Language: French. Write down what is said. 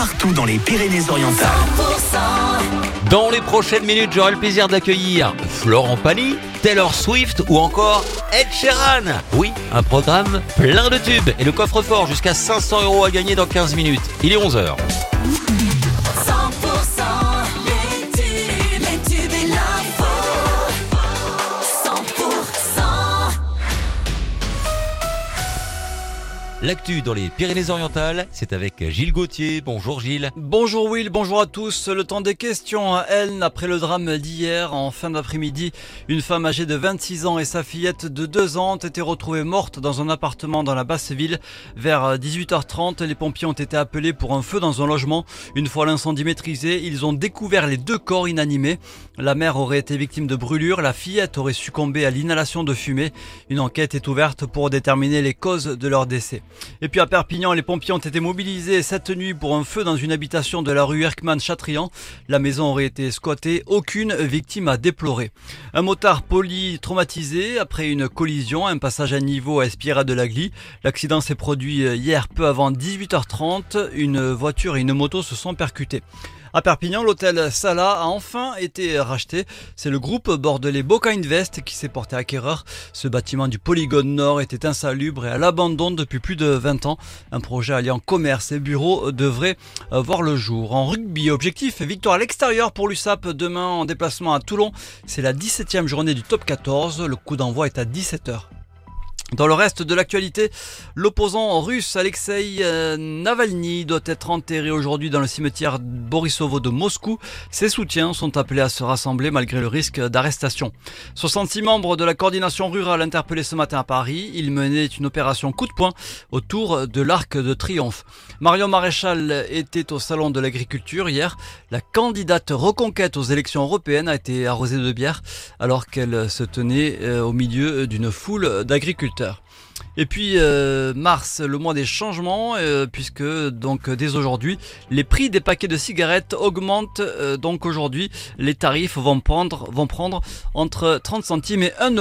partout dans les Pyrénées-Orientales. Dans les prochaines minutes, j'aurai le plaisir d'accueillir Florent Pagny, Taylor Swift ou encore Ed Sheeran. Oui, un programme plein de tubes et le coffre-fort jusqu'à 500 euros à gagner dans 15 minutes. Il est 11h. L'actu dans les Pyrénées-Orientales, c'est avec Gilles Gauthier. Bonjour Gilles. Bonjour Will, bonjour à tous. Le temps des questions à Elne après le drame d'hier en fin d'après-midi. Une femme âgée de 26 ans et sa fillette de 2 ans ont été retrouvées mortes dans un appartement dans la basse ville. Vers 18h30, les pompiers ont été appelés pour un feu dans un logement. Une fois l'incendie maîtrisé, ils ont découvert les deux corps inanimés. La mère aurait été victime de brûlures, la fillette aurait succombé à l'inhalation de fumée. Une enquête est ouverte pour déterminer les causes de leur décès. Et puis à Perpignan, les pompiers ont été mobilisés cette nuit pour un feu dans une habitation de la rue Erkman-Chatrian. La maison aurait été squattée, aucune victime à déplorer. Un motard polytraumatisé après une collision, un passage à niveau à Espira de Lagly. L'accident s'est produit hier peu avant 18h30. Une voiture et une moto se sont percutées. À Perpignan, l'hôtel Sala a enfin été racheté. C'est le groupe bordelais Boca Invest qui s'est porté acquéreur. Ce bâtiment du Polygone Nord était insalubre et à l'abandon depuis plus de 20 ans. Un projet alliant commerce et bureaux devrait euh, voir le jour. En rugby, objectif victoire à l'extérieur pour l'USAP demain en déplacement à Toulon. C'est la 17e journée du top 14. Le coup d'envoi est à 17h. Dans le reste de l'actualité, l'opposant russe Alexei euh, Navalny doit être enterré aujourd'hui dans le cimetière Borisovo de Moscou. Ses soutiens sont appelés à se rassembler malgré le risque d'arrestation. 66 membres de la coordination rurale interpellés ce matin à Paris. Ils menaient une opération coup de poing autour de l'Arc de Triomphe. Marion Maréchal était au salon de l'agriculture hier. La candidate reconquête aux élections européennes a été arrosée de bière alors qu'elle se tenait euh, au milieu d'une foule d'agriculteurs. Et puis euh, mars, le mois des changements, euh, puisque donc dès aujourd'hui, les prix des paquets de cigarettes augmentent. Euh, donc aujourd'hui, les tarifs vont prendre, vont prendre entre 30 centimes et 1 euro.